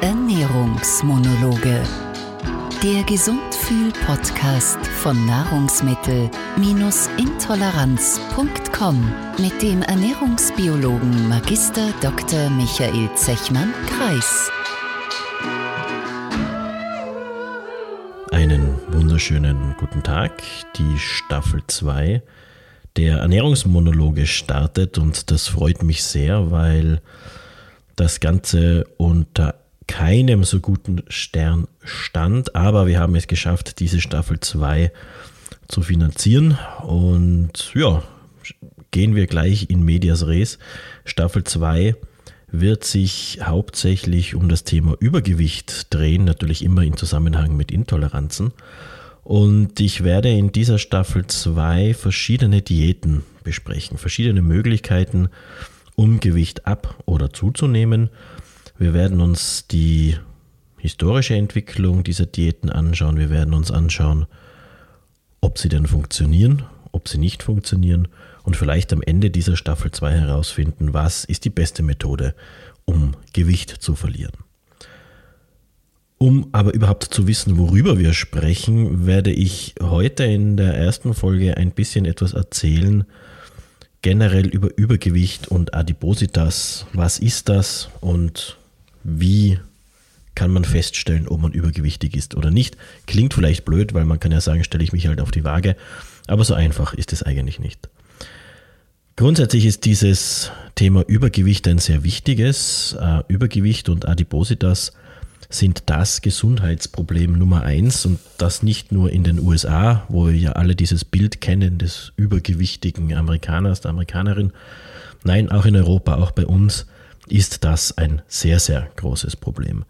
Ernährungsmonologe. Der Gesundfühl-Podcast von Nahrungsmittel-intoleranz.com mit dem Ernährungsbiologen Magister Dr. Michael Zechmann-Kreis. Einen wunderschönen guten Tag. Die Staffel 2 der Ernährungsmonologe startet und das freut mich sehr, weil das Ganze unter keinem so guten Stern stand, aber wir haben es geschafft, diese Staffel 2 zu finanzieren und ja, gehen wir gleich in Medias Res. Staffel 2 wird sich hauptsächlich um das Thema Übergewicht drehen, natürlich immer in Zusammenhang mit Intoleranzen. Und ich werde in dieser Staffel 2 verschiedene Diäten besprechen, verschiedene Möglichkeiten, um Gewicht ab oder zuzunehmen. Wir werden uns die historische Entwicklung dieser Diäten anschauen. Wir werden uns anschauen, ob sie denn funktionieren, ob sie nicht funktionieren und vielleicht am Ende dieser Staffel 2 herausfinden, was ist die beste Methode, um Gewicht zu verlieren. Um aber überhaupt zu wissen, worüber wir sprechen, werde ich heute in der ersten Folge ein bisschen etwas erzählen, generell über Übergewicht und Adipositas. Was ist das und wie kann man feststellen, ob man übergewichtig ist oder nicht? Klingt vielleicht blöd, weil man kann ja sagen, stelle ich mich halt auf die Waage, aber so einfach ist es eigentlich nicht. Grundsätzlich ist dieses Thema Übergewicht ein sehr wichtiges. Äh, Übergewicht und Adipositas sind das Gesundheitsproblem Nummer eins und das nicht nur in den USA, wo wir ja alle dieses Bild kennen des übergewichtigen Amerikaners, der Amerikanerin. Nein, auch in Europa, auch bei uns ist das ein sehr, sehr großes Problem.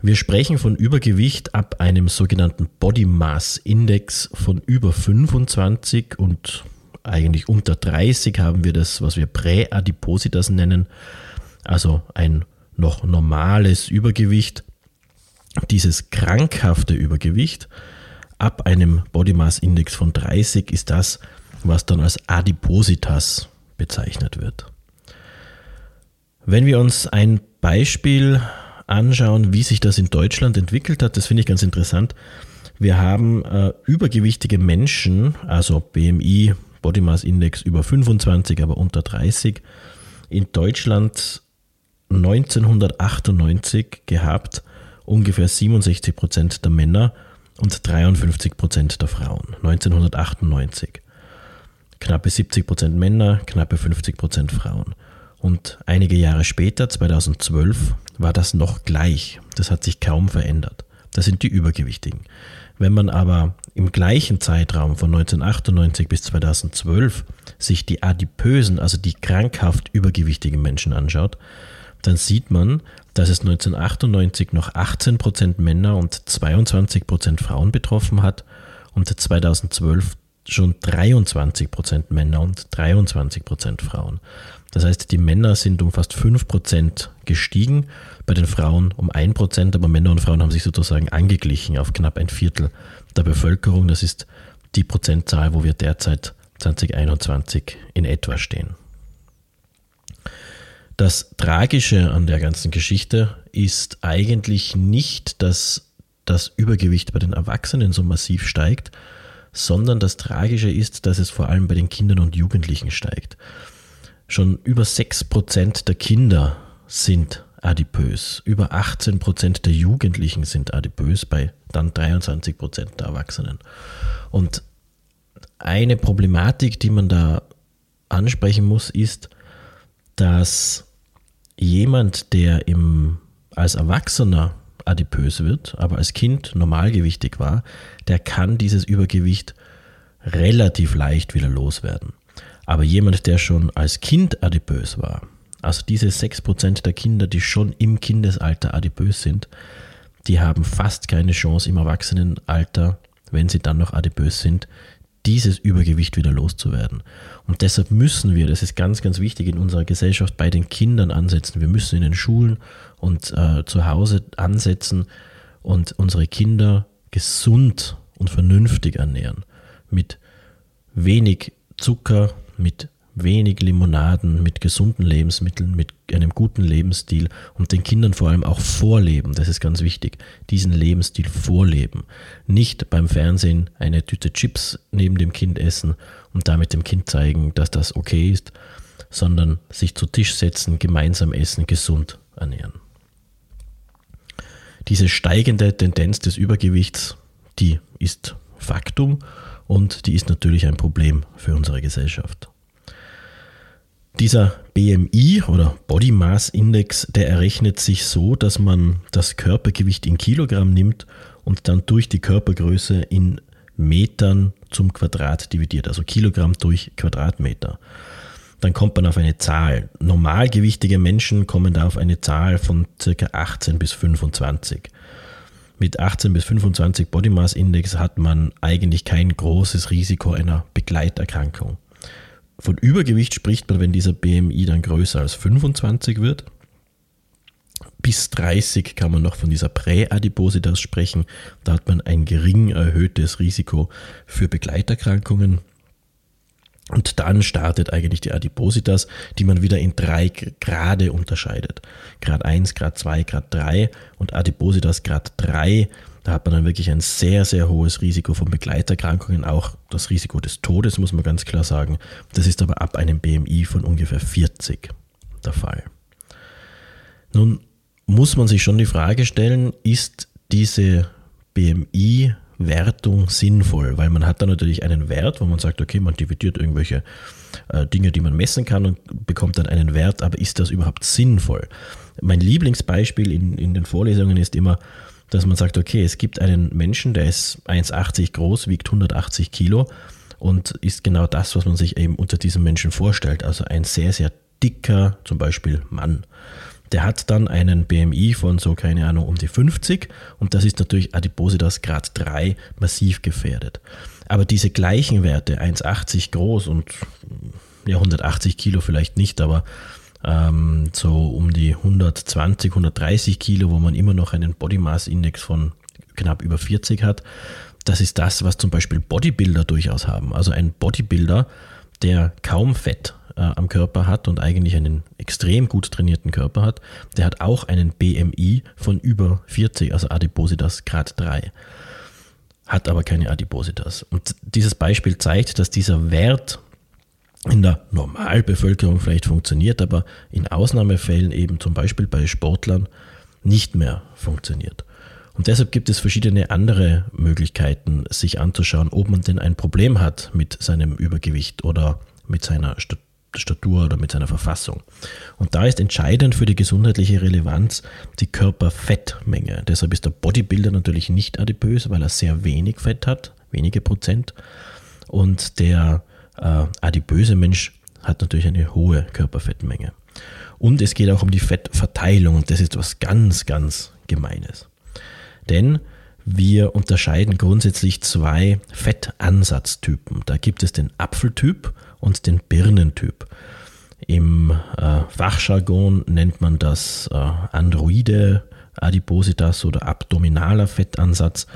Wir sprechen von Übergewicht ab einem sogenannten Body Mass Index von über 25 und eigentlich unter 30 haben wir das, was wir Präadipositas nennen, also ein noch normales Übergewicht dieses krankhafte Übergewicht ab einem Body Mass Index von 30 ist das, was dann als Adipositas bezeichnet wird. Wenn wir uns ein Beispiel anschauen, wie sich das in Deutschland entwickelt hat, das finde ich ganz interessant. Wir haben äh, übergewichtige Menschen, also BMI, Body Mass Index über 25, aber unter 30, in Deutschland 1998 gehabt ungefähr 67 Prozent der Männer und 53 Prozent der Frauen. 1998. Knappe 70 Prozent Männer, knappe 50 Prozent Frauen. Und einige Jahre später, 2012, war das noch gleich. Das hat sich kaum verändert. Das sind die Übergewichtigen. Wenn man aber im gleichen Zeitraum von 1998 bis 2012 sich die adipösen, also die krankhaft übergewichtigen Menschen anschaut, dann sieht man, dass es 1998 noch 18% Männer und 22% Frauen betroffen hat und 2012 schon 23% Männer und 23% Frauen. Das heißt, die Männer sind um fast 5% gestiegen, bei den Frauen um 1%, aber Männer und Frauen haben sich sozusagen angeglichen auf knapp ein Viertel der Bevölkerung. Das ist die Prozentzahl, wo wir derzeit 2021 in etwa stehen. Das Tragische an der ganzen Geschichte ist eigentlich nicht, dass das Übergewicht bei den Erwachsenen so massiv steigt, sondern das Tragische ist, dass es vor allem bei den Kindern und Jugendlichen steigt. Schon über 6% der Kinder sind adipös, über 18% der Jugendlichen sind adipös, bei dann 23% der Erwachsenen. Und eine Problematik, die man da ansprechen muss, ist, dass jemand, der im, als Erwachsener adipös wird, aber als Kind normalgewichtig war, der kann dieses Übergewicht relativ leicht wieder loswerden. Aber jemand, der schon als Kind adipös war, also diese 6% der Kinder, die schon im Kindesalter adipös sind, die haben fast keine Chance im Erwachsenenalter, wenn sie dann noch adipös sind, dieses Übergewicht wieder loszuwerden. Und deshalb müssen wir, das ist ganz, ganz wichtig in unserer Gesellschaft, bei den Kindern ansetzen. Wir müssen in den Schulen und äh, zu Hause ansetzen und unsere Kinder gesund und vernünftig ernähren. Mit wenig Zucker, mit wenig Limonaden, mit gesunden Lebensmitteln, mit einem guten Lebensstil und den Kindern vor allem auch vorleben. Das ist ganz wichtig. Diesen Lebensstil vorleben. Nicht beim Fernsehen eine Tüte Chips neben dem Kind essen und damit dem Kind zeigen, dass das okay ist, sondern sich zu Tisch setzen, gemeinsam essen, gesund ernähren. Diese steigende Tendenz des Übergewichts, die ist Faktum und die ist natürlich ein Problem für unsere Gesellschaft. Dieser BMI oder Body Mass Index, der errechnet sich so, dass man das Körpergewicht in Kilogramm nimmt und dann durch die Körpergröße in Metern zum Quadrat dividiert, also Kilogramm durch Quadratmeter. Dann kommt man auf eine Zahl. Normalgewichtige Menschen kommen da auf eine Zahl von ca. 18 bis 25. Mit 18 bis 25 Body Mass Index hat man eigentlich kein großes Risiko einer Begleiterkrankung. Von Übergewicht spricht man, wenn dieser BMI dann größer als 25 wird. Bis 30 kann man noch von dieser Präadipositas sprechen. Da hat man ein gering erhöhtes Risiko für Begleiterkrankungen. Und dann startet eigentlich die Adipositas, die man wieder in drei Grade unterscheidet. Grad 1, Grad 2, Grad 3 und Adipositas Grad 3. Da hat man dann wirklich ein sehr, sehr hohes Risiko von Begleiterkrankungen, auch das Risiko des Todes, muss man ganz klar sagen. Das ist aber ab einem BMI von ungefähr 40 der Fall. Nun muss man sich schon die Frage stellen, ist diese BMI Wertung sinnvoll, weil man hat da natürlich einen Wert, wo man sagt, okay, man dividiert irgendwelche äh, Dinge, die man messen kann und bekommt dann einen Wert, aber ist das überhaupt sinnvoll? Mein Lieblingsbeispiel in, in den Vorlesungen ist immer, dass man sagt, okay, es gibt einen Menschen, der ist 1,80 groß, wiegt 180 Kilo und ist genau das, was man sich eben unter diesem Menschen vorstellt, also ein sehr, sehr dicker, zum Beispiel Mann der hat dann einen BMI von so, keine Ahnung, um die 50 und das ist natürlich Adipositas Grad 3 massiv gefährdet. Aber diese gleichen Werte, 1,80 groß und ja, 180 Kilo vielleicht nicht, aber ähm, so um die 120, 130 Kilo, wo man immer noch einen Body Mass Index von knapp über 40 hat, das ist das, was zum Beispiel Bodybuilder durchaus haben. Also ein Bodybuilder, der kaum Fett äh, am Körper hat und eigentlich einen extrem gut trainierten Körper hat, der hat auch einen BMI von über 40, also Adipositas Grad 3, hat aber keine Adipositas. Und dieses Beispiel zeigt, dass dieser Wert in der Normalbevölkerung vielleicht funktioniert, aber in Ausnahmefällen eben zum Beispiel bei Sportlern nicht mehr funktioniert. Und deshalb gibt es verschiedene andere Möglichkeiten, sich anzuschauen, ob man denn ein Problem hat mit seinem Übergewicht oder mit seiner Statur oder mit seiner Verfassung. Und da ist entscheidend für die gesundheitliche Relevanz die Körperfettmenge. Deshalb ist der Bodybuilder natürlich nicht adipös, weil er sehr wenig Fett hat, wenige Prozent. Und der äh, adipöse Mensch hat natürlich eine hohe Körperfettmenge. Und es geht auch um die Fettverteilung und das ist was ganz, ganz Gemeines. Denn wir unterscheiden grundsätzlich zwei Fettansatztypen. Da gibt es den Apfeltyp und den Birnentyp. Im äh, Fachjargon nennt man das äh, Androide Adipositas oder abdominaler Fettansatz.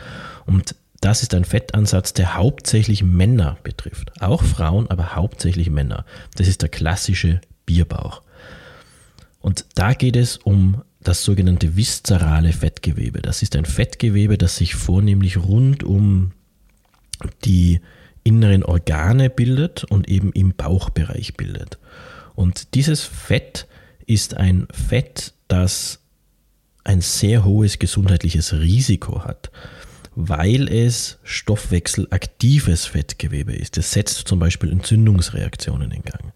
Und das ist ein Fettansatz, der hauptsächlich Männer betrifft. Auch Frauen, aber hauptsächlich Männer. Das ist der klassische Bierbauch. Und da geht es um das sogenannte viszerale Fettgewebe. Das ist ein Fettgewebe, das sich vornehmlich rund um die inneren Organe bildet und eben im Bauchbereich bildet. Und dieses Fett ist ein Fett, das ein sehr hohes gesundheitliches Risiko hat, weil es stoffwechselaktives Fettgewebe ist. Es setzt zum Beispiel Entzündungsreaktionen in Gang.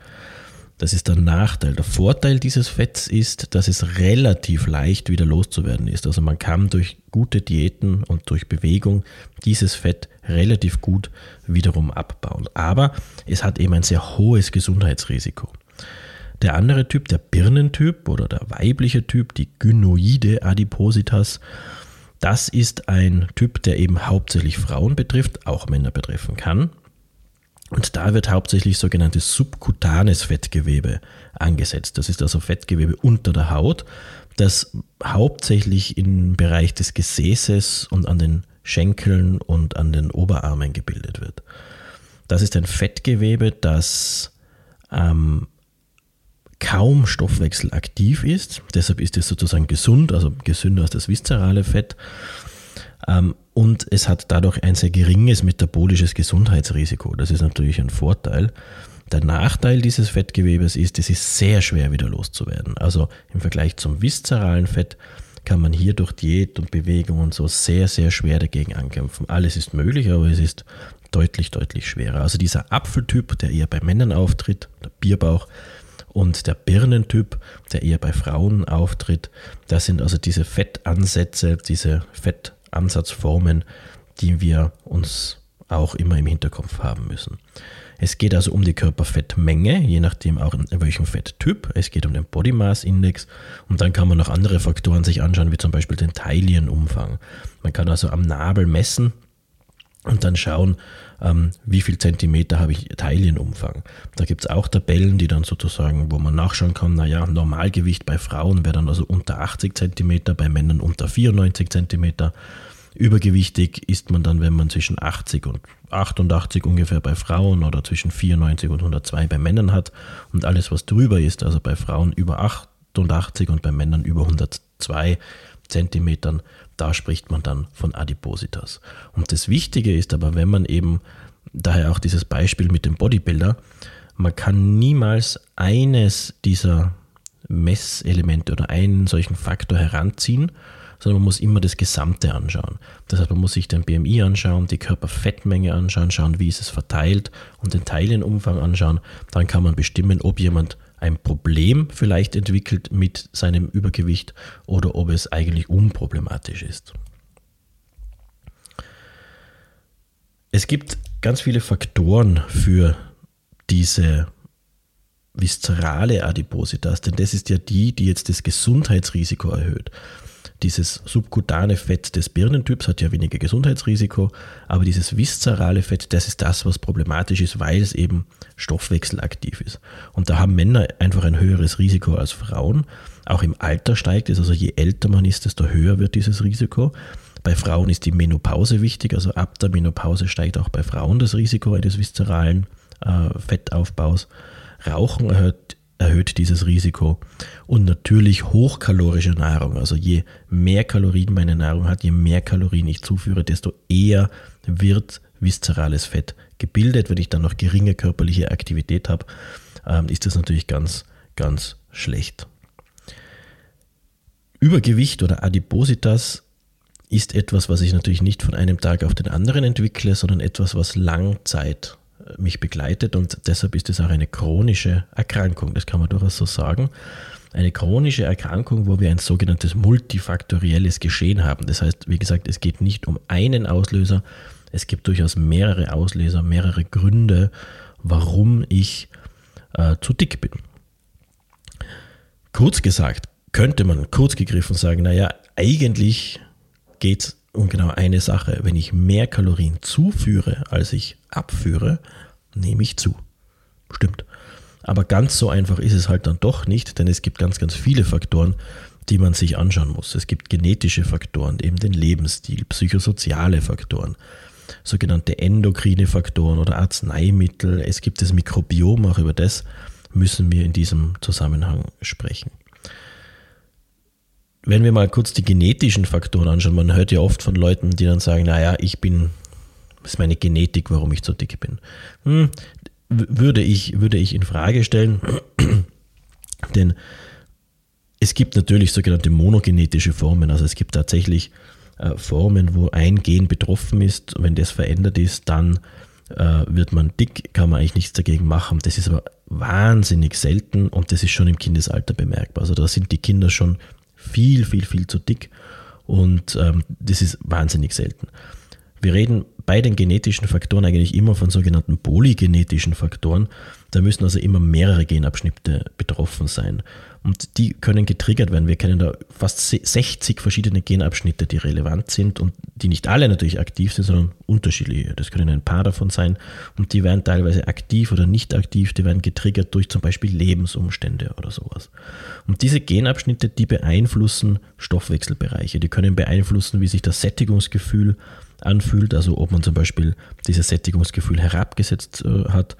Das ist der Nachteil. Der Vorteil dieses Fetts ist, dass es relativ leicht wieder loszuwerden ist. Also man kann durch gute Diäten und durch Bewegung dieses Fett relativ gut wiederum abbauen. Aber es hat eben ein sehr hohes Gesundheitsrisiko. Der andere Typ, der Birnentyp oder der weibliche Typ, die Gynoide Adipositas, das ist ein Typ, der eben hauptsächlich Frauen betrifft, auch Männer betreffen kann. Und da wird hauptsächlich sogenanntes subkutanes Fettgewebe angesetzt. Das ist also Fettgewebe unter der Haut, das hauptsächlich im Bereich des Gesäßes und an den Schenkeln und an den Oberarmen gebildet wird. Das ist ein Fettgewebe, das ähm, kaum stoffwechselaktiv ist. Deshalb ist es sozusagen gesund, also gesünder als das viszerale Fett. Ähm, und es hat dadurch ein sehr geringes metabolisches Gesundheitsrisiko. Das ist natürlich ein Vorteil. Der Nachteil dieses Fettgewebes ist, es ist sehr schwer wieder loszuwerden. Also im Vergleich zum viszeralen Fett kann man hier durch Diät und Bewegung und so sehr, sehr schwer dagegen ankämpfen. Alles ist möglich, aber es ist deutlich, deutlich schwerer. Also dieser Apfeltyp, der eher bei Männern auftritt, der Bierbauch, und der Birnentyp, der eher bei Frauen auftritt, das sind also diese Fettansätze, diese Fettansatzformen, die wir uns auch immer im Hinterkopf haben müssen. Es geht also um die Körperfettmenge, je nachdem auch in welchem Fetttyp. Es geht um den Body Mass Index und dann kann man noch andere Faktoren sich anschauen, wie zum Beispiel den Teilienumfang. Man kann also am Nabel messen und dann schauen, ähm, wie viel Zentimeter habe ich Teilienumfang. Da gibt es auch Tabellen, die dann sozusagen, wo man nachschauen kann, naja, Normalgewicht bei Frauen wäre dann also unter 80 Zentimeter, bei Männern unter 94 Zentimeter. Übergewichtig ist man dann, wenn man zwischen 80 und 88 ungefähr bei Frauen oder zwischen 94 und 102 bei Männern hat. Und alles, was drüber ist, also bei Frauen über 88 und bei Männern über 102 Zentimetern, da spricht man dann von Adipositas. Und das Wichtige ist aber, wenn man eben, daher auch dieses Beispiel mit dem Bodybuilder, man kann niemals eines dieser Messelemente oder einen solchen Faktor heranziehen, sondern man muss immer das Gesamte anschauen. Das heißt, man muss sich den BMI anschauen, die Körperfettmenge anschauen, schauen, wie ist es verteilt und den Teilenumfang anschauen. Dann kann man bestimmen, ob jemand ein Problem vielleicht entwickelt mit seinem Übergewicht oder ob es eigentlich unproblematisch ist. Es gibt ganz viele Faktoren für diese viszerale Adipositas, denn das ist ja die, die jetzt das Gesundheitsrisiko erhöht. Dieses subkutane Fett des Birnentyps hat ja weniger Gesundheitsrisiko, aber dieses viszerale Fett, das ist das, was problematisch ist, weil es eben stoffwechselaktiv ist. Und da haben Männer einfach ein höheres Risiko als Frauen. Auch im Alter steigt es, also je älter man ist, desto höher wird dieses Risiko. Bei Frauen ist die Menopause wichtig, also ab der Menopause steigt auch bei Frauen das Risiko eines viszeralen äh, Fettaufbaus. Rauchen erhöht erhöht dieses Risiko. Und natürlich hochkalorische Nahrung. Also je mehr Kalorien meine Nahrung hat, je mehr Kalorien ich zuführe, desto eher wird viszerales Fett gebildet. Wenn ich dann noch geringe körperliche Aktivität habe, ähm, ist das natürlich ganz, ganz schlecht. Übergewicht oder Adipositas ist etwas, was ich natürlich nicht von einem Tag auf den anderen entwickle, sondern etwas, was Langzeit mich begleitet und deshalb ist es auch eine chronische Erkrankung. Das kann man durchaus so sagen. Eine chronische Erkrankung, wo wir ein sogenanntes multifaktorielles Geschehen haben. Das heißt, wie gesagt, es geht nicht um einen Auslöser, es gibt durchaus mehrere Auslöser, mehrere Gründe, warum ich äh, zu dick bin. Kurz gesagt, könnte man kurz gegriffen sagen, naja, eigentlich geht es um genau eine Sache. Wenn ich mehr Kalorien zuführe, als ich abführe, nehme ich zu. Stimmt. Aber ganz so einfach ist es halt dann doch nicht, denn es gibt ganz, ganz viele Faktoren, die man sich anschauen muss. Es gibt genetische Faktoren, eben den Lebensstil, psychosoziale Faktoren, sogenannte endokrine Faktoren oder Arzneimittel. Es gibt das Mikrobiom, auch über das müssen wir in diesem Zusammenhang sprechen. Wenn wir mal kurz die genetischen Faktoren anschauen, man hört ja oft von Leuten, die dann sagen, naja, ich bin, das ist meine Genetik, warum ich so dick bin. Hm, würde, ich, würde ich in Frage stellen, denn es gibt natürlich sogenannte monogenetische Formen, also es gibt tatsächlich äh, Formen, wo ein Gen betroffen ist. Wenn das verändert ist, dann äh, wird man dick, kann man eigentlich nichts dagegen machen. Das ist aber wahnsinnig selten und das ist schon im Kindesalter bemerkbar. Also da sind die Kinder schon viel, viel, viel zu dick und ähm, das ist wahnsinnig selten. Wir reden bei den genetischen Faktoren eigentlich immer von sogenannten polygenetischen Faktoren. Da müssen also immer mehrere Genabschnitte betroffen sein. Und die können getriggert werden. Wir kennen da fast 60 verschiedene Genabschnitte, die relevant sind und die nicht alle natürlich aktiv sind, sondern unterschiedliche. Das können ein paar davon sein und die werden teilweise aktiv oder nicht aktiv, die werden getriggert durch zum Beispiel Lebensumstände oder sowas. Und diese Genabschnitte, die beeinflussen Stoffwechselbereiche, die können beeinflussen, wie sich das Sättigungsgefühl anfühlt, also ob man zum Beispiel dieses Sättigungsgefühl herabgesetzt äh, hat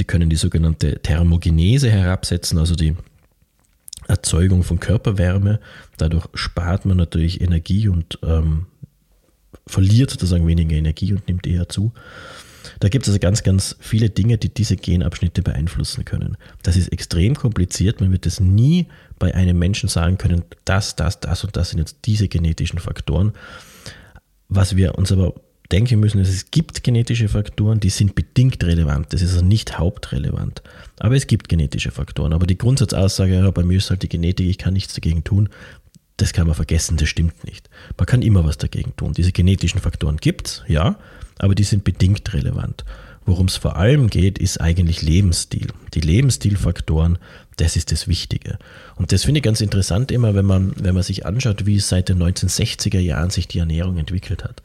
Die können die sogenannte Thermogenese herabsetzen, also die Erzeugung von Körperwärme. Dadurch spart man natürlich Energie und ähm, verliert sozusagen weniger Energie und nimmt eher zu. Da gibt es also ganz, ganz viele Dinge, die diese Genabschnitte beeinflussen können. Das ist extrem kompliziert. Man wird es nie bei einem Menschen sagen können, das, das, das und das sind jetzt diese genetischen Faktoren. Was wir uns aber denken müssen, ist, es gibt genetische Faktoren, die sind bedingt relevant. Das ist also nicht hauptrelevant. Aber es gibt genetische Faktoren. Aber die Grundsatzaussage, ja, bei mir ist halt die Genetik, ich kann nichts dagegen tun, das kann man vergessen, das stimmt nicht. Man kann immer was dagegen tun. Diese genetischen Faktoren gibt es, ja, aber die sind bedingt relevant. Worum es vor allem geht, ist eigentlich Lebensstil. Die Lebensstilfaktoren, das ist das Wichtige. Und das finde ich ganz interessant immer, wenn man, wenn man sich anschaut, wie seit den 1960er Jahren sich die Ernährung entwickelt hat.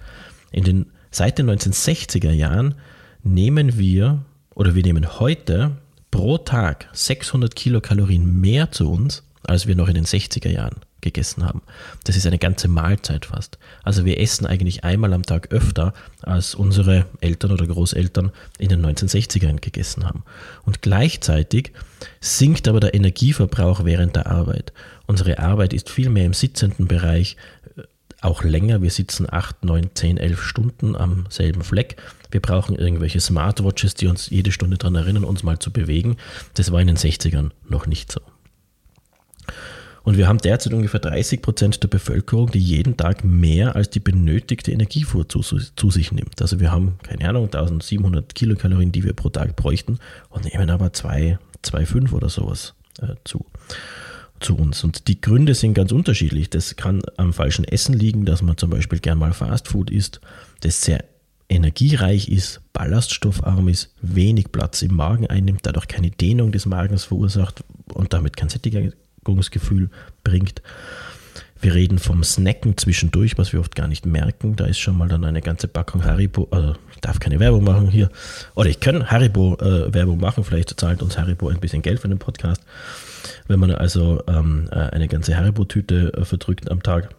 In den, seit den 1960er Jahren nehmen wir oder wir nehmen heute pro Tag 600 Kilokalorien mehr zu uns, als wir noch in den 60er Jahren gegessen haben. Das ist eine ganze Mahlzeit fast. Also wir essen eigentlich einmal am Tag öfter, als unsere Eltern oder Großeltern in den 1960ern gegessen haben. Und gleichzeitig sinkt aber der Energieverbrauch während der Arbeit. Unsere Arbeit ist viel mehr im sitzenden Bereich, auch länger. Wir sitzen 8, 9, 10, 11 Stunden am selben Fleck. Wir brauchen irgendwelche Smartwatches, die uns jede Stunde daran erinnern, uns mal zu bewegen. Das war in den 60ern noch nicht so. Und wir haben derzeit ungefähr 30 Prozent der Bevölkerung, die jeden Tag mehr als die benötigte Energiefuhr zu, zu, sich nimmt. Also wir haben, keine Ahnung, 1700 Kilokalorien, die wir pro Tag bräuchten und nehmen aber 2,5 oder sowas äh, zu zu uns. Und die Gründe sind ganz unterschiedlich. Das kann am falschen Essen liegen, dass man zum Beispiel gern mal Fastfood isst, das sehr energiereich ist, ballaststoffarm ist, wenig Platz im Magen einnimmt, dadurch keine Dehnung des Magens verursacht und damit kein Sättigungsgefühl bringt. Wir reden vom Snacken zwischendurch, was wir oft gar nicht merken. Da ist schon mal dann eine ganze Packung Haribo, also ich darf keine Werbung machen hier. Oder ich kann Haribo äh, Werbung machen, vielleicht zahlt uns Haribo ein bisschen Geld für den Podcast. Wenn man also ähm, äh, eine ganze Haribo-Tüte äh, verdrückt am Tag.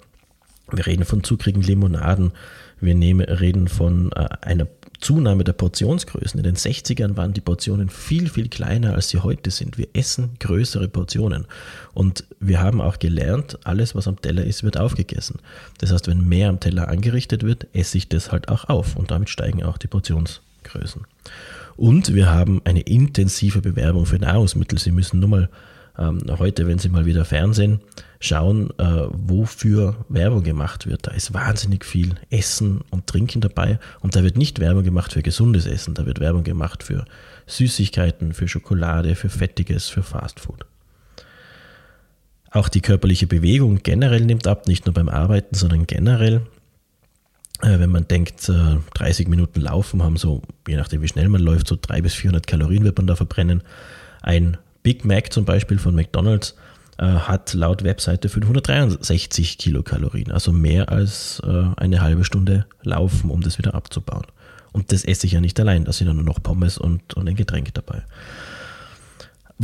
Wir reden von zuckrigen Limonaden. Wir nehmen, reden von äh, einer Zunahme der Portionsgrößen. In den 60ern waren die Portionen viel, viel kleiner, als sie heute sind. Wir essen größere Portionen. Und wir haben auch gelernt, alles, was am Teller ist, wird aufgegessen. Das heißt, wenn mehr am Teller angerichtet wird, esse ich das halt auch auf. Und damit steigen auch die Portionsgrößen. Und wir haben eine intensive Bewerbung für Nahrungsmittel. Sie müssen nur mal heute, wenn Sie mal wieder Fernsehen schauen, äh, wofür Werbung gemacht wird. Da ist wahnsinnig viel Essen und Trinken dabei und da wird nicht Werbung gemacht für gesundes Essen, da wird Werbung gemacht für Süßigkeiten, für Schokolade, für Fettiges, für Fastfood. Auch die körperliche Bewegung generell nimmt ab, nicht nur beim Arbeiten, sondern generell. Äh, wenn man denkt, 30 äh, Minuten laufen haben so, je nachdem wie schnell man läuft, so 300 bis 400 Kalorien wird man da verbrennen. Ein Big Mac zum Beispiel von McDonald's äh, hat laut Webseite 563 Kilokalorien, also mehr als äh, eine halbe Stunde laufen, um das wieder abzubauen. Und das esse ich ja nicht allein, da sind ja nur noch Pommes und, und ein Getränk dabei.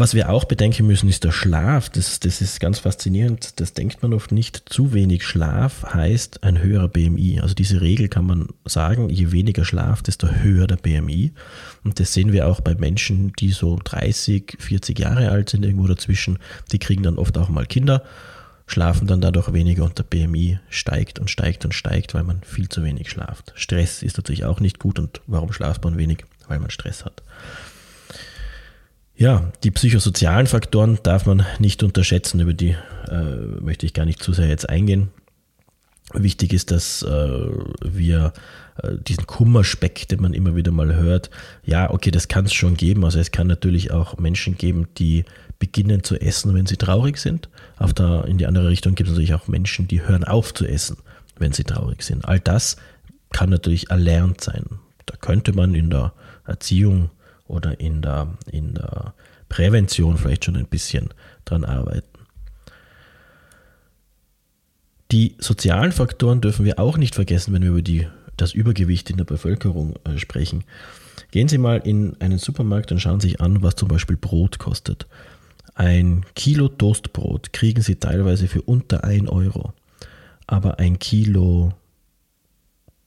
Was wir auch bedenken müssen, ist der Schlaf. Das, das ist ganz faszinierend. Das denkt man oft nicht. Zu wenig Schlaf heißt ein höherer BMI. Also diese Regel kann man sagen, je weniger Schlaf, desto höher der BMI. Und das sehen wir auch bei Menschen, die so 30, 40 Jahre alt sind, irgendwo dazwischen. Die kriegen dann oft auch mal Kinder, schlafen dann dadurch weniger und der BMI steigt und steigt und steigt, weil man viel zu wenig schlaft. Stress ist natürlich auch nicht gut. Und warum schlaft man wenig? Weil man Stress hat. Ja, die psychosozialen Faktoren darf man nicht unterschätzen, über die äh, möchte ich gar nicht zu sehr jetzt eingehen. Wichtig ist, dass äh, wir äh, diesen Kummerspeck, den man immer wieder mal hört, ja, okay, das kann es schon geben. Also es kann natürlich auch Menschen geben, die beginnen zu essen, wenn sie traurig sind. Auf der, in die andere Richtung gibt es natürlich auch Menschen, die hören auf zu essen, wenn sie traurig sind. All das kann natürlich erlernt sein. Da könnte man in der Erziehung oder in der, in der Prävention vielleicht schon ein bisschen dran arbeiten. Die sozialen Faktoren dürfen wir auch nicht vergessen, wenn wir über die, das Übergewicht in der Bevölkerung äh, sprechen. Gehen Sie mal in einen Supermarkt und schauen sich an, was zum Beispiel Brot kostet. Ein Kilo Toastbrot kriegen Sie teilweise für unter 1 Euro. Aber ein Kilo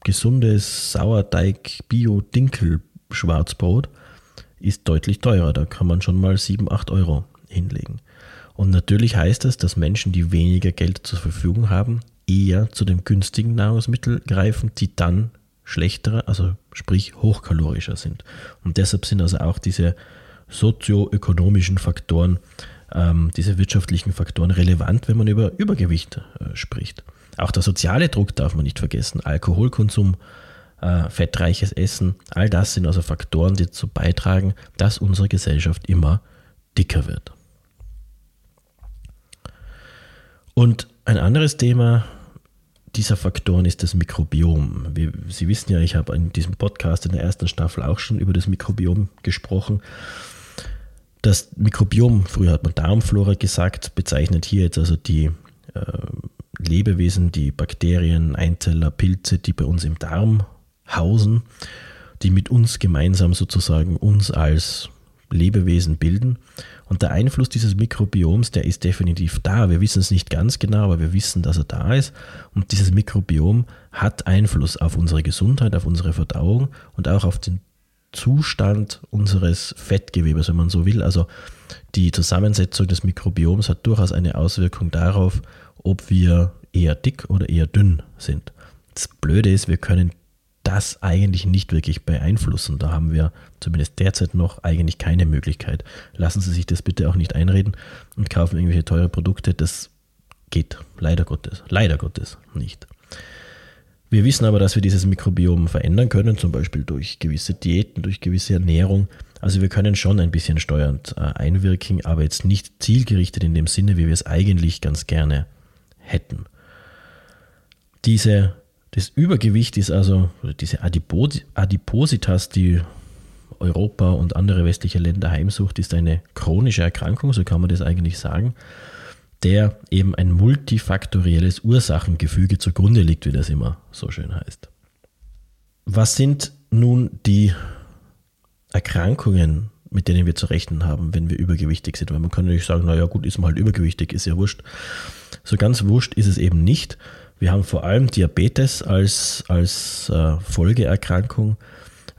gesundes Sauerteig Bio-Dinkel-Schwarzbrot ist deutlich teurer. Da kann man schon mal 7, 8 Euro hinlegen. Und natürlich heißt das, dass Menschen, die weniger Geld zur Verfügung haben, eher zu dem günstigen Nahrungsmittel greifen, die dann schlechtere, also sprich hochkalorischer sind. Und deshalb sind also auch diese sozioökonomischen Faktoren, ähm, diese wirtschaftlichen Faktoren relevant, wenn man über Übergewicht äh, spricht. Auch der soziale Druck darf man nicht vergessen. Alkoholkonsum, äh, fettreiches Essen, all das sind also Faktoren, die dazu beitragen, dass unsere Gesellschaft immer dicker wird. Und ein anderes Thema dieser Faktoren ist das Mikrobiom. Wie Sie wissen ja, ich habe in diesem Podcast in der ersten Staffel auch schon über das Mikrobiom gesprochen. Das Mikrobiom, früher hat man Darmflora gesagt, bezeichnet hier jetzt also die äh, Lebewesen, die Bakterien, Einzeller, Pilze, die bei uns im Darm hausen, die mit uns gemeinsam sozusagen uns als Lebewesen bilden. Und der Einfluss dieses Mikrobioms, der ist definitiv da. Wir wissen es nicht ganz genau, aber wir wissen, dass er da ist. Und dieses Mikrobiom hat Einfluss auf unsere Gesundheit, auf unsere Verdauung und auch auf den Zustand unseres Fettgewebes, wenn man so will. Also die Zusammensetzung des Mikrobioms hat durchaus eine Auswirkung darauf, ob wir eher dick oder eher dünn sind. Das Blöde ist, wir können das eigentlich nicht wirklich beeinflussen. Da haben wir zumindest derzeit noch eigentlich keine Möglichkeit. Lassen Sie sich das bitte auch nicht einreden und kaufen irgendwelche teure Produkte. Das geht leider Gottes, leider Gottes nicht. Wir wissen aber, dass wir dieses Mikrobiom verändern können, zum Beispiel durch gewisse Diäten, durch gewisse Ernährung. Also wir können schon ein bisschen steuernd äh, einwirken, aber jetzt nicht zielgerichtet in dem Sinne, wie wir es eigentlich ganz gerne hätten. Diese das Übergewicht ist also, oder diese Adipositas, die Europa und andere westliche Länder heimsucht, ist eine chronische Erkrankung, so kann man das eigentlich sagen, der eben ein multifaktorielles Ursachengefüge zugrunde liegt, wie das immer so schön heißt. Was sind nun die Erkrankungen, mit denen wir zu rechnen haben, wenn wir übergewichtig sind? Weil man kann natürlich sagen, naja gut, ist man halt übergewichtig, ist ja wurscht. So ganz wurscht ist es eben nicht. Wir haben vor allem Diabetes als, als äh, Folgeerkrankung.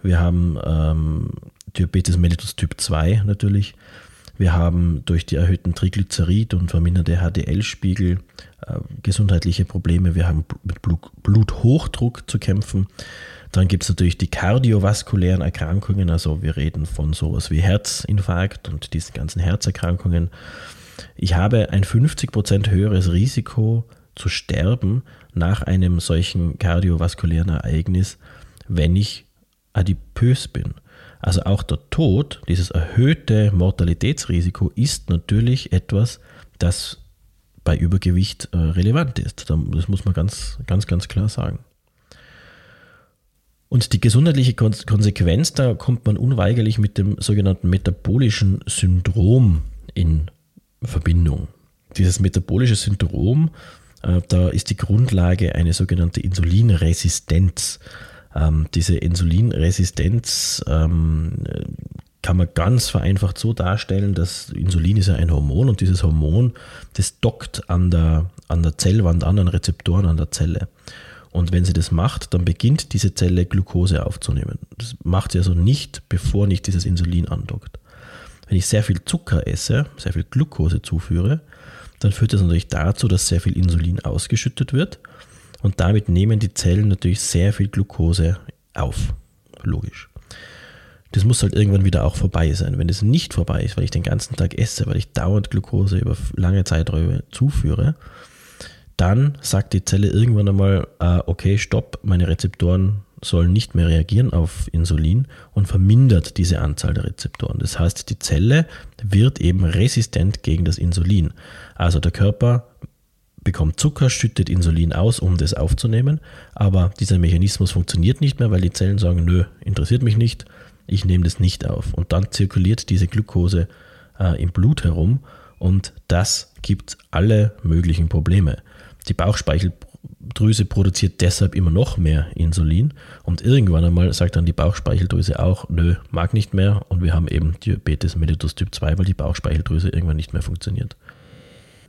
Wir haben ähm, Diabetes mellitus Typ 2 natürlich. Wir haben durch die erhöhten Triglycerid und verminderte HDL-Spiegel äh, gesundheitliche Probleme. Wir haben mit Blut, Bluthochdruck zu kämpfen. Dann gibt es natürlich die kardiovaskulären Erkrankungen. Also wir reden von sowas wie Herzinfarkt und diesen ganzen Herzerkrankungen. Ich habe ein 50% höheres Risiko zu sterben nach einem solchen kardiovaskulären Ereignis, wenn ich adipös bin. Also auch der Tod, dieses erhöhte Mortalitätsrisiko, ist natürlich etwas, das bei Übergewicht äh, relevant ist. Das muss man ganz, ganz, ganz klar sagen. Und die gesundheitliche Konsequenz, da kommt man unweigerlich mit dem sogenannten metabolischen Syndrom in Verbindung. Dieses metabolische Syndrom da ist die Grundlage eine sogenannte Insulinresistenz. Ähm, diese Insulinresistenz ähm, kann man ganz vereinfacht so darstellen, dass Insulin ist ja ein Hormon und dieses Hormon, das dockt an der, an der Zellwand an, an Rezeptoren an der Zelle. Und wenn sie das macht, dann beginnt diese Zelle Glucose aufzunehmen. Das macht sie also nicht, bevor nicht dieses Insulin andockt. Wenn ich sehr viel Zucker esse, sehr viel Glucose zuführe, dann führt das natürlich dazu, dass sehr viel Insulin ausgeschüttet wird und damit nehmen die Zellen natürlich sehr viel Glucose auf. Logisch. Das muss halt irgendwann wieder auch vorbei sein. Wenn es nicht vorbei ist, weil ich den ganzen Tag esse, weil ich dauernd Glucose über lange Zeiträume zuführe, dann sagt die Zelle irgendwann einmal, äh, okay, stopp, meine Rezeptoren sollen nicht mehr reagieren auf Insulin und vermindert diese Anzahl der Rezeptoren. Das heißt, die Zelle wird eben resistent gegen das Insulin. Also der Körper bekommt Zucker, schüttet Insulin aus, um das aufzunehmen, aber dieser Mechanismus funktioniert nicht mehr, weil die Zellen sagen, nö, interessiert mich nicht, ich nehme das nicht auf. Und dann zirkuliert diese Glucose äh, im Blut herum und das gibt alle möglichen Probleme. Die Bauchspeicheldrüse produziert deshalb immer noch mehr Insulin und irgendwann einmal sagt dann die Bauchspeicheldrüse auch, nö, mag nicht mehr und wir haben eben Diabetes mellitus Typ 2, weil die Bauchspeicheldrüse irgendwann nicht mehr funktioniert.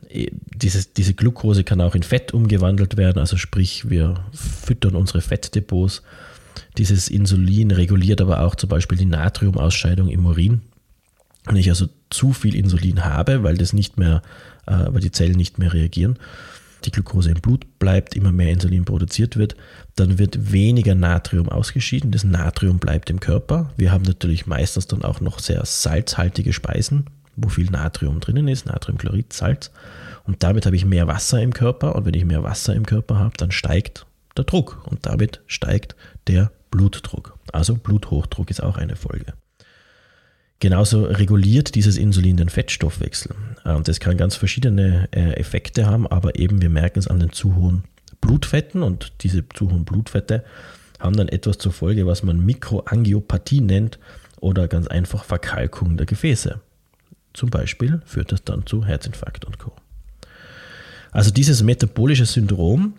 Äh, dieses, diese Glucose kann auch in Fett umgewandelt werden, also sprich, wir füttern unsere Fettdepots Dieses Insulin reguliert aber auch zum Beispiel die Natriumausscheidung im Urin. Wenn ich also zu viel Insulin habe, weil das nicht mehr, äh, weil die Zellen nicht mehr reagieren, die Glucose im Blut bleibt, immer mehr Insulin produziert wird, dann wird weniger Natrium ausgeschieden. Das Natrium bleibt im Körper. Wir haben natürlich meistens dann auch noch sehr salzhaltige Speisen, wo viel Natrium drinnen ist, Natriumchlorid, Salz. Und damit habe ich mehr Wasser im Körper. Und wenn ich mehr Wasser im Körper habe, dann steigt der Druck und damit steigt der Blutdruck. Also Bluthochdruck ist auch eine Folge. Genauso reguliert dieses Insulin den Fettstoffwechsel. Äh, und das kann ganz verschiedene äh, Effekte haben, aber eben wir merken es an den zu hohen Blutfetten und diese zu hohen Blutfette haben dann etwas zur Folge, was man Mikroangiopathie nennt oder ganz einfach Verkalkung der Gefäße. Zum Beispiel führt das dann zu Herzinfarkt und Co. Also dieses metabolische Syndrom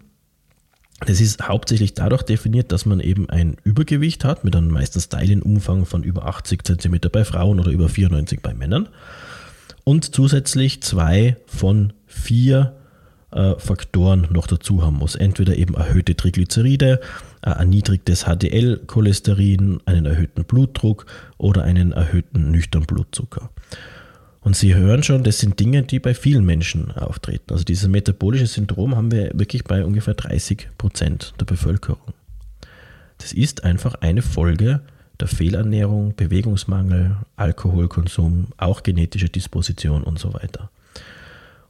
das ist hauptsächlich dadurch definiert, dass man eben ein Übergewicht hat, mit einem meistens Teilenumfang von über 80 cm bei Frauen oder über 94 bei Männern. Und zusätzlich zwei von vier äh, Faktoren noch dazu haben muss. Entweder eben erhöhte Triglyceride, äh, erniedrigtes HDL-Cholesterin, einen erhöhten Blutdruck oder einen erhöhten nüchternen Blutzucker. Und Sie hören schon, das sind Dinge, die bei vielen Menschen auftreten. Also dieses metabolische Syndrom haben wir wirklich bei ungefähr 30 Prozent der Bevölkerung. Das ist einfach eine Folge der Fehlernährung, Bewegungsmangel, Alkoholkonsum, auch genetische Disposition und so weiter.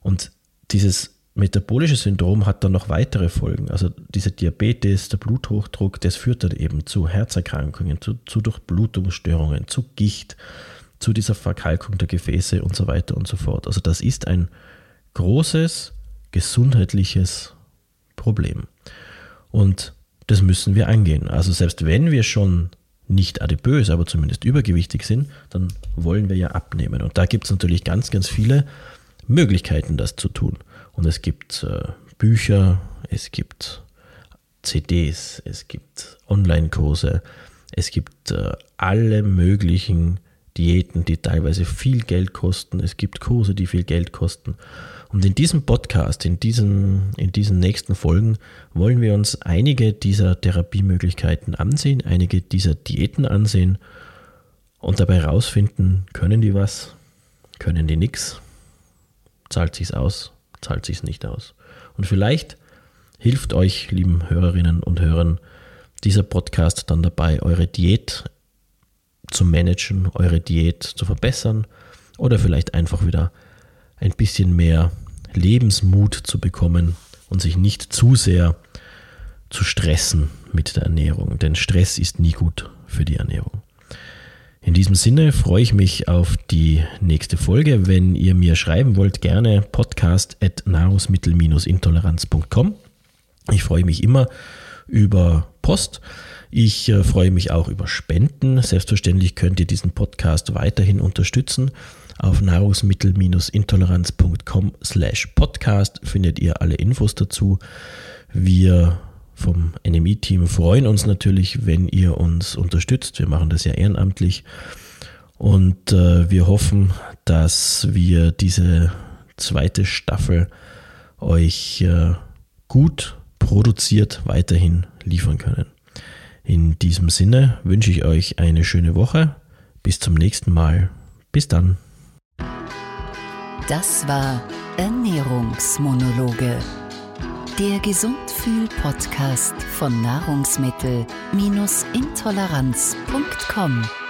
Und dieses metabolische Syndrom hat dann noch weitere Folgen. Also dieser Diabetes, der Bluthochdruck, das führt dann eben zu Herzerkrankungen, zu, zu Durchblutungsstörungen, zu Gicht, zu dieser Verkalkung der Gefäße und so weiter und so fort. Also das ist ein großes gesundheitliches Problem. Und das müssen wir angehen. Also selbst wenn wir schon nicht adipös, aber zumindest übergewichtig sind, dann wollen wir ja abnehmen. Und da gibt es natürlich ganz, ganz viele Möglichkeiten, das zu tun. Und es gibt äh, Bücher, es gibt CDs, es gibt Online-Kurse, es gibt äh, alle möglichen Diäten, die teilweise viel Geld kosten. Es gibt Kurse, die viel Geld kosten. Und in diesem Podcast, in diesen, in diesen nächsten Folgen, wollen wir uns einige dieser Therapiemöglichkeiten ansehen, einige dieser Diäten ansehen und dabei herausfinden, können die was, können die nichts, zahlt sich's aus, zahlt sich's nicht aus. Und vielleicht hilft euch, lieben Hörerinnen und Hörern, dieser Podcast dann dabei, eure Diät zu managen, eure Diät zu verbessern oder vielleicht einfach wieder ein bisschen mehr Lebensmut zu bekommen und sich nicht zu sehr zu stressen mit der Ernährung, denn Stress ist nie gut für die Ernährung. In diesem Sinne freue ich mich auf die nächste Folge. Wenn ihr mir schreiben wollt, gerne podcast at nahrungsmittel-intoleranz.com. Ich freue mich immer über Post. Ich äh, freue mich auch über Spenden. Selbstverständlich könnt ihr diesen Podcast weiterhin unterstützen. Auf nahrungsmittel-intoleranz.com slash podcast findet ihr alle Infos dazu. Wir vom NMI-Team freuen uns natürlich, wenn ihr uns unterstützt. Wir machen das ja ehrenamtlich. Und äh, wir hoffen, dass wir diese zweite Staffel euch äh, gut produziert weiterhin liefern können. In diesem Sinne wünsche ich euch eine schöne Woche. Bis zum nächsten Mal. Bis dann. Das war Ernährungsmonologe. Der Gesundfühl-Podcast von Nahrungsmittel-intoleranz.com.